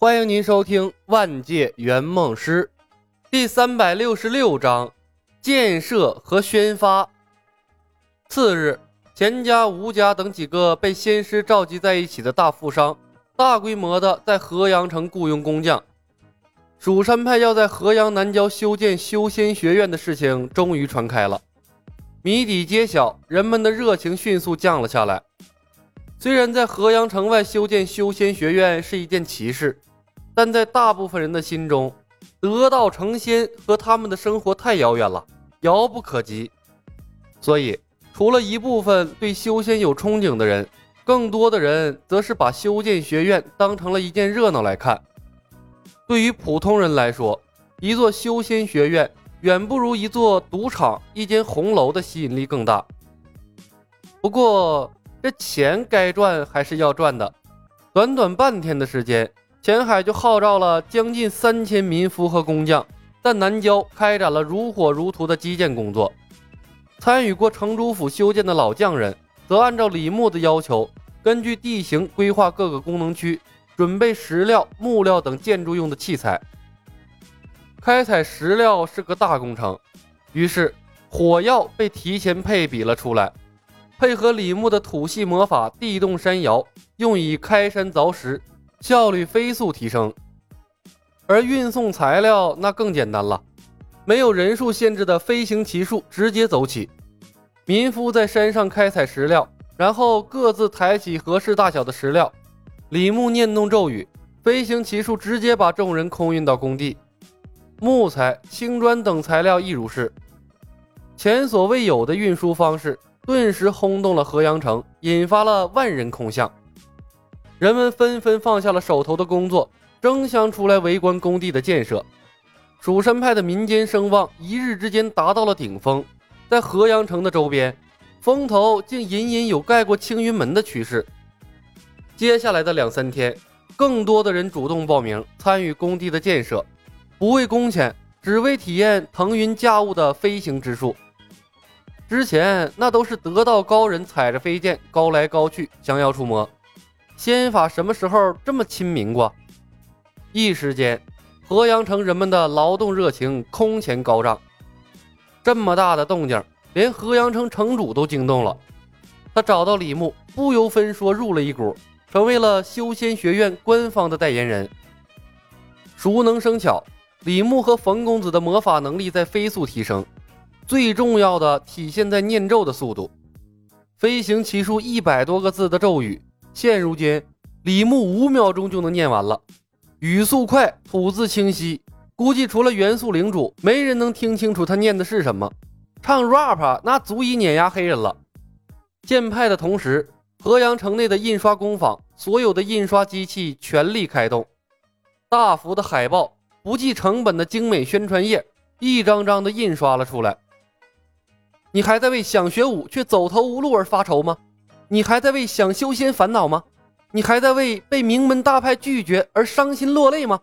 欢迎您收听《万界圆梦师》第三百六十六章：建设和宣发。次日，钱家、吴家等几个被仙师召集在一起的大富商，大规模的在河阳城雇佣工匠。蜀山派要在河阳南郊修建修仙学院的事情终于传开了，谜底揭晓，人们的热情迅速降了下来。虽然在河阳城外修建修仙学院是一件奇事。但在大部分人的心中，得道成仙和他们的生活太遥远了，遥不可及。所以，除了一部分对修仙有憧憬的人，更多的人则是把修建学院当成了一件热闹来看。对于普通人来说，一座修仙学院远不如一座赌场、一间红楼的吸引力更大。不过，这钱该赚还是要赚的。短短半天的时间。前海就号召了将近三千民夫和工匠，在南郊开展了如火如荼的基建工作。参与过城主府修建的老匠人，则按照李牧的要求，根据地形规划各个功能区，准备石料、木料等建筑用的器材。开采石料是个大工程，于是火药被提前配比了出来，配合李牧的土系魔法地动山摇，用以开山凿石。效率飞速提升，而运送材料那更简单了，没有人数限制的飞行骑术直接走起。民夫在山上开采石料，然后各自抬起合适大小的石料。李牧念动咒语，飞行骑术直接把众人空运到工地。木材、青砖等材料亦如是，前所未有的运输方式，顿时轰动了河阳城，引发了万人空巷。人们纷纷放下了手头的工作，争相出来围观工地的建设。蜀山派的民间声望一日之间达到了顶峰，在河阳城的周边，风头竟隐隐有盖过青云门的趋势。接下来的两三天，更多的人主动报名参与工地的建设，不为工钱，只为体验腾云驾雾的飞行之术。之前那都是得道高人踩着飞剑高来高去，降妖除魔。仙法什么时候这么亲民过？一时间，河阳城人们的劳动热情空前高涨。这么大的动静，连河阳城城主都惊动了。他找到李牧，不由分说入了一股，成为了修仙学院官方的代言人。熟能生巧，李牧和冯公子的魔法能力在飞速提升，最重要的体现在念咒的速度。飞行奇术一百多个字的咒语。现如今，李牧五秒钟就能念完了，语速快，吐字清晰，估计除了元素领主，没人能听清楚他念的是什么。唱 rap 那足以碾压黑人了。建派的同时，河阳城内的印刷工坊，所有的印刷机器全力开动，大幅的海报，不计成本的精美宣传页，一张张的印刷了出来。你还在为想学武却走投无路而发愁吗？你还在为想修仙烦恼吗？你还在为被名门大派拒绝而伤心落泪吗？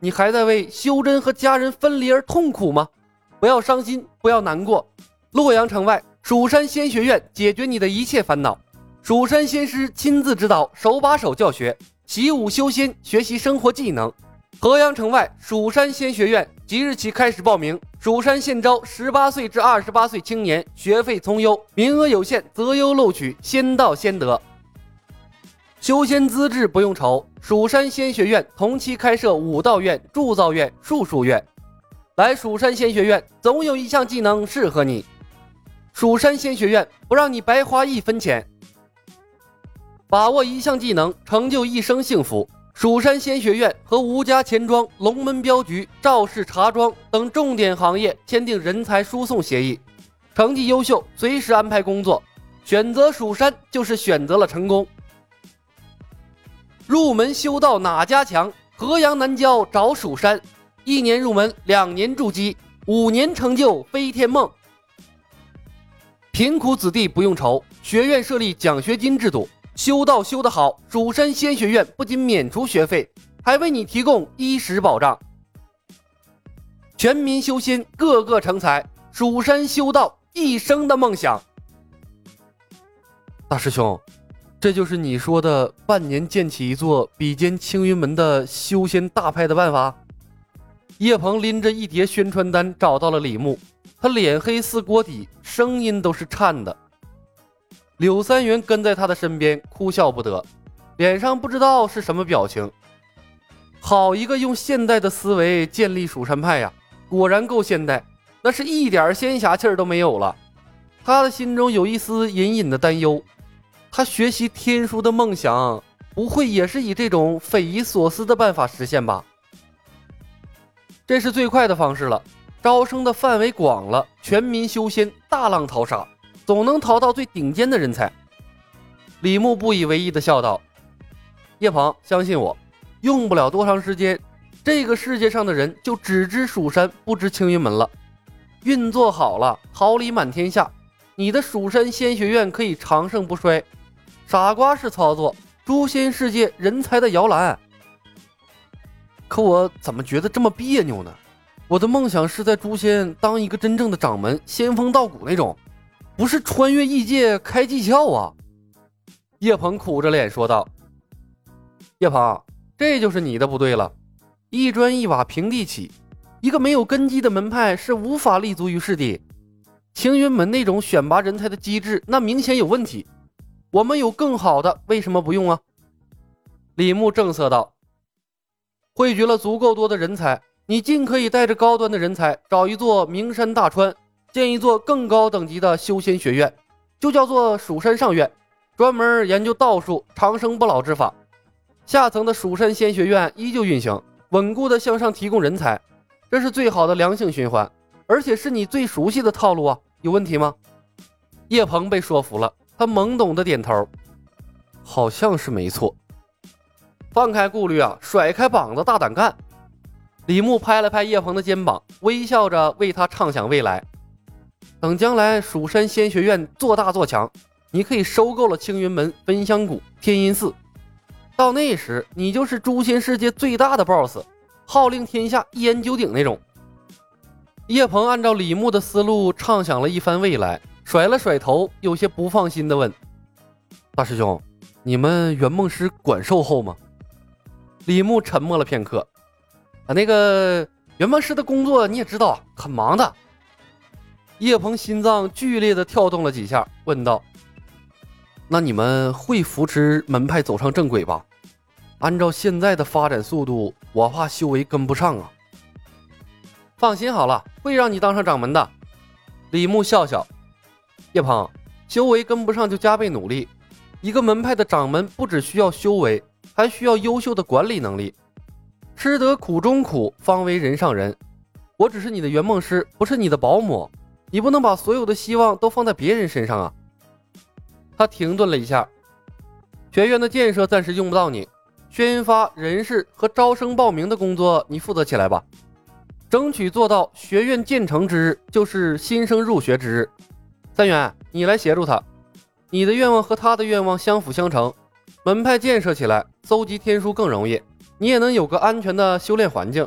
你还在为修真和家人分离而痛苦吗？不要伤心，不要难过。洛阳城外，蜀山仙学院解决你的一切烦恼。蜀山仙师亲自指导，手把手教学，习武修仙，学习生活技能。河阳城外，蜀山仙学院即日起开始报名。蜀山现招十八岁至二十八岁青年，学费从优，名额有限，择优录取，先到先得。修仙资质不用愁，蜀山仙学院同期开设武道院、铸造院、术数院。来蜀山仙学院，总有一项技能适合你。蜀山仙学院不让你白花一分钱，把握一项技能，成就一生幸福。蜀山仙学院和吴家钱庄、龙门镖局、赵氏茶庄等重点行业签订人才输送协议，成绩优秀随时安排工作。选择蜀山就是选择了成功。入门修道哪家强？河阳南郊找蜀山，一年入门，两年筑基，五年成就飞天梦。贫苦子弟不用愁，学院设立奖学金制度。修道修得好，蜀山仙学院不仅免除学费，还为你提供衣食保障。全民修仙，个个成才。蜀山修道，一生的梦想。大师兄，这就是你说的半年建起一座比肩青云门的修仙大派的办法？叶鹏拎着一叠宣传单找到了李牧，他脸黑似锅底，声音都是颤的。柳三元跟在他的身边，哭笑不得，脸上不知道是什么表情。好一个用现代的思维建立蜀山派呀！果然够现代，那是一点仙侠气儿都没有了。他的心中有一丝隐隐的担忧。他学习天书的梦想，不会也是以这种匪夷所思的办法实现吧？这是最快的方式了，招生的范围广了，全民修仙，大浪淘沙，总能淘到最顶尖的人才。李牧不以为意的笑道：“叶鹏，相信我，用不了多长时间，这个世界上的人就只知蜀山，不知青云门了。运作好了，桃李满天下，你的蜀山仙学院可以长盛不衰。”傻瓜式操作，诛仙世界人才的摇篮。可我怎么觉得这么别扭呢？我的梦想是在诛仙当一个真正的掌门，仙风道骨那种，不是穿越异界开技巧啊！叶鹏苦着脸说道：“叶鹏，这就是你的不对了。一砖一瓦平地起，一个没有根基的门派是无法立足于世的。青云门那种选拔人才的机制，那明显有问题。”我们有更好的，为什么不用啊？李牧正色道：“汇聚了足够多的人才，你尽可以带着高端的人才，找一座名山大川，建一座更高等级的修仙学院，就叫做蜀山上院，专门研究道术、长生不老之法。下层的蜀山仙学院依旧运行，稳固的向上提供人才，这是最好的良性循环，而且是你最熟悉的套路啊！有问题吗？”叶鹏被说服了。他懵懂的点头，好像是没错。放开顾虑啊，甩开膀子，大胆干！李牧拍了拍叶鹏的肩膀，微笑着为他畅想未来。等将来蜀山仙学院做大做强，你可以收购了青云门、焚香谷、天音寺，到那时你就是诛仙世界最大的 BOSS，号令天下、一言九鼎那种。叶鹏按照李牧的思路畅想了一番未来。甩了甩头，有些不放心的问：“大师兄，你们圆梦师管售后吗？”李牧沉默了片刻：“啊，那个圆梦师的工作你也知道，很忙的。”叶鹏心脏剧烈的跳动了几下，问道：“那你们会扶持门派走上正轨吧？按照现在的发展速度，我怕修为跟不上啊。”放心好了，会让你当上掌门的。”李牧笑笑。叶鹏，修为跟不上就加倍努力。一个门派的掌门不只需要修为，还需要优秀的管理能力。吃得苦中苦，方为人上人。我只是你的圆梦师，不是你的保姆，你不能把所有的希望都放在别人身上啊。他停顿了一下，学院的建设暂时用不到你，宣发人事和招生报名的工作你负责起来吧，争取做到学院建成之日就是新生入学之日。三元，你来协助他，你的愿望和他的愿望相辅相成，门派建设起来，搜集天书更容易，你也能有个安全的修炼环境。